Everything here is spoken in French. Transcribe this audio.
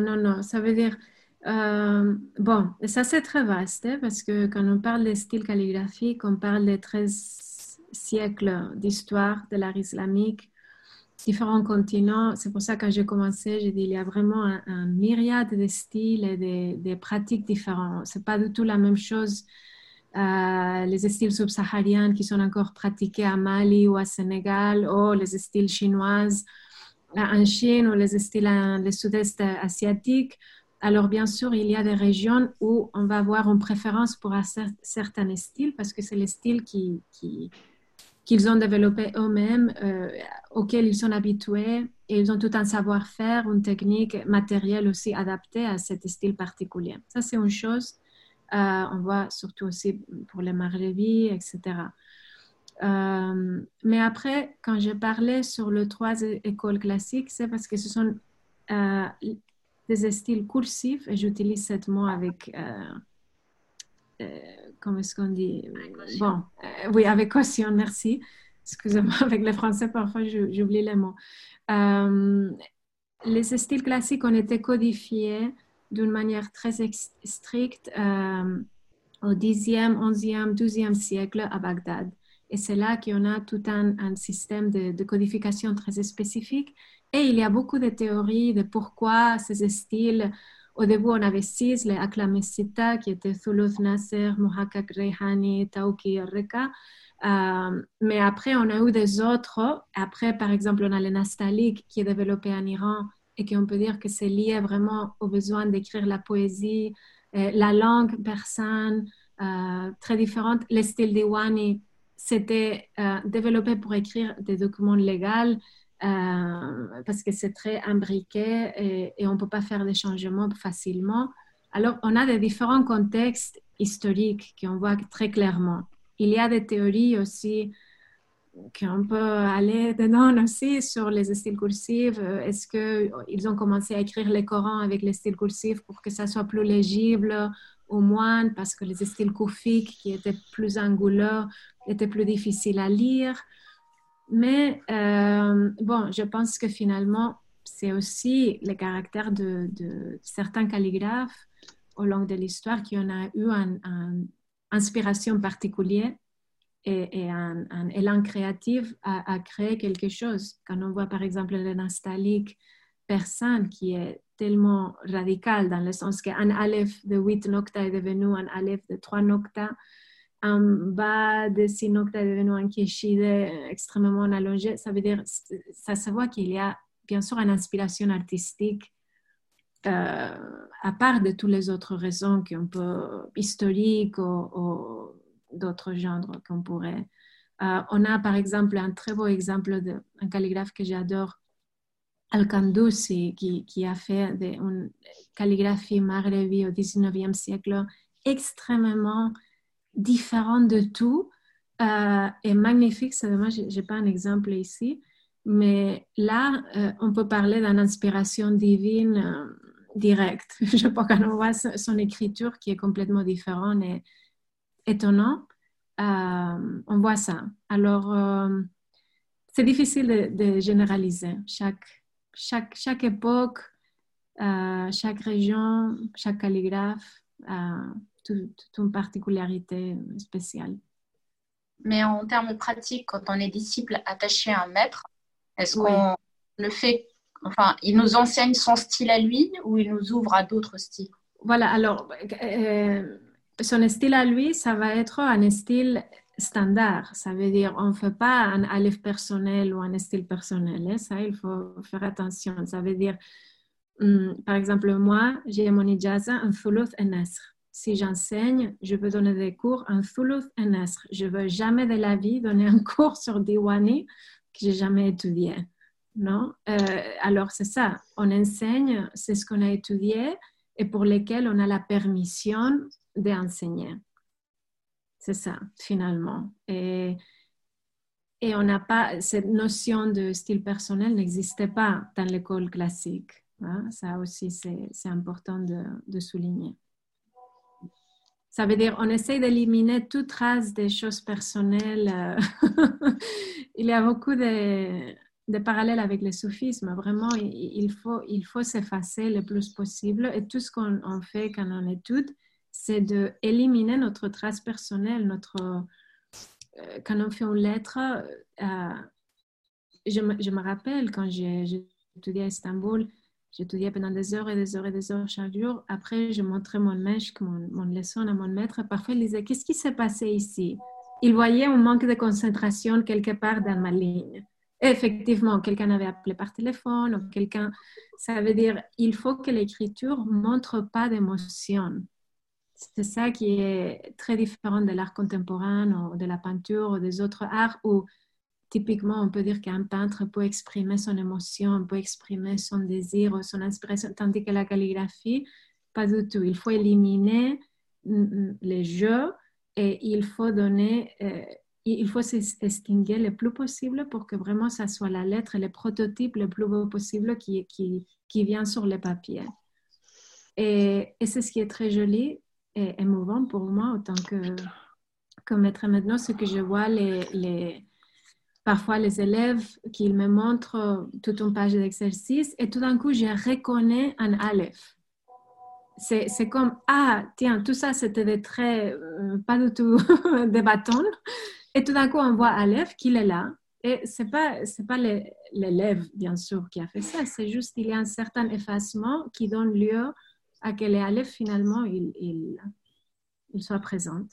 Non, non. Ça veut dire, euh, bon, ça c'est très vaste hein, parce que quand on parle de style calligraphique, on parle de 13 siècles d'histoire de l'art islamique, différents continents. C'est pour ça que quand j'ai commencé, j'ai dit il y a vraiment un, myriade de styles et de, pratiques différentes. C'est pas du tout la même chose. Euh, les styles subsahariens qui sont encore pratiqués à Mali ou à Sénégal, ou les styles chinoises en Chine ou les styles le sud-est asiatique. Alors, bien sûr, il y a des régions où on va avoir une préférence pour un certain style parce que c'est le style qui, qu'ils ont développé eux-mêmes, euh, auquel ils sont habitués, et ils ont tout un savoir-faire, une technique matérielle aussi adaptée à ce style particulier. Ça, c'est une chose. Euh, on voit surtout aussi pour les Maghrebi, etc. Euh, mais après, quand je parlais sur les trois écoles classiques, c'est parce que ce sont euh, des styles cursifs, et j'utilise ce mot avec, euh, comment est-ce qu'on dit? Bon, oui, avec caution, merci. Excusez-moi, avec le français, parfois j'oublie les mots. les styles classiques ont été codifiés d'une manière très stricte au 10e, 11e, 12e siècle à Bagdad. Et c'est là qu'on a tout un, système de, codification très spécifique. Et il y a beaucoup de théories de pourquoi ces styles. Au début, on avait six, les Aklamesita, qui étaient Thuluth Nasser, Muhakkak Rehani, Tauki Reka. Euh, mais après, on a eu des autres. Après, par exemple, on a le Nastalik qui est développé en Iran et qu'on peut dire que c'est lié vraiment au besoin d'écrire la poésie, euh, la langue persane, euh, très différente. Le style Diwani c'était euh, développé pour écrire des documents légaux euh, parce que c'est très imbriqué et, on ne peut pas faire des changements facilement. Alors, on a des différents contextes historiques qu'on voit très clairement. Il y a des théories aussi qu'on peut aller dedans aussi sur les styles cursifs. Est-ce qu'ils ont commencé à écrire les Corans avec les styles cursifs pour que ça soit plus légible aux moines parce que les styles koufiques qui étaient plus anguleux étaient plus difficiles à lire? Mais euh, bon, je pense que finalement, c'est aussi le caractère de, certains calligraphes au long de l'histoire qui en a eu une inspiration particulière et, un, élan créatif à, créer quelque chose. Quand on voit par exemple le nastalique personne qui est tellement radical dans le sens qu'un aleph de 8 nocta est devenu un aleph de 3 nocta, un bas de 6 nocta est devenu un keshide extrêmement allongé. Ça veut dire, ça se voit qu'il y a bien sûr une inspiration artistique euh, à part de toutes les autres raisons qu'on peut, historiques ou, d'autres genres qu'on pourrait. Euh, on a par exemple un très beau exemple d'un calligraphe que j'adore, Al-Kandusi, qui, a fait une calligraphie maghrebi au 19e siècle extrêmement différente de tout euh, et magnifique. C'est dommage, je n'ai pas un exemple ici, mais là, euh, on peut parler d'une inspiration divine euh, directe. Je pense qu'on voit son écriture qui est complètement différente et étonnante. on voit ça. Alors, c'est difficile de, de généraliser. Chaque chaque, chaque époque, euh, chaque région, chaque calligraphe a toute, une particularité spéciale. Mais en termes pratiques, quand on est disciple attaché à un maître, est-ce qu'on le fait, enfin, il nous enseigne son style à lui ou il nous ouvre à d'autres styles? Voilà, alors, euh, son style à lui, ça va être un style standard. Ça veut dire on ne fait pas un aleph personnel ou un style personnel. Hein. Ça, il faut faire attention. Ça veut dire, hum, par exemple, moi, j'ai mon ijaza en Thuluth et Nasr. Si j'enseigne, je veux donner des cours en Thuluth et Nasr. Je ne veux jamais de la vie donner un cours sur Diwani que j'ai jamais étudié. Non? Euh, alors, c'est ça. On enseigne, c'est ce qu'on a étudié et pour lesquels on a la permission d'enseigner. C'est ça, finalement. Et, on n'a pas, cette notion de style personnel n'existait pas dans l'école classique. Hein. Ça aussi, c'est important de, de, souligner. Ça veut dire, on essaie d'éliminer toute trace des choses personnelles. Il y a beaucoup de, des parallèles avec le soufisme. Vraiment, il faut, s'effacer le plus possible. Et tout ce qu'on fait quand on étude, c'est d'éliminer notre trace personnelle, notre, euh, quand on fait une lettre. Euh, je, me, rappelle quand étudié à Istanbul, j'étudiais pendant des heures et des heures et des heures chaque jour. Après, je montrais mon mèche, mon, mon leçon à mon maître. Parfois, il disait Qu'est-ce qui s'est passé ici? Il voyait un manque de concentration quelque part dans ma ligne effectivement, quelqu'un avait appelé par téléphone quelqu'un, ça veut dire il faut que l'écriture montre pas d'émotion. C'est ça qui est très différent de l'art contemporain ou de la peinture ou des autres arts où typiquement on peut dire qu'un peintre peut exprimer son émotion, peut exprimer son désir ou son inspiration, tandis que la calligraphie, pas du tout. Il faut éliminer mm, mm, les jeux et il faut donner euh, il faut s'extinguer le plus possible pour que vraiment ça soit la lettre, le prototype le plus beau possible qui, qui, qui vient sur le papier. Et, c'est ce qui est très joli et émouvant pour moi en tant que, que maître maintenant, ce que je vois les, les, parfois les élèves qui me montrent toute une page d'exercice et tout d'un coup, je reconnais un Aleph. C'est comme, ah, tiens, tout ça, c'était des traits, euh, pas du tout des bâtons, et tout d'un coup, on voit Aleph qu'il est là. Et ce n'est pas, pas l'élève, bien sûr, qui a fait ça. C'est juste qu'il y a un certain effacement qui donne lieu à que les Aleph, finalement, il, il, il soit présente.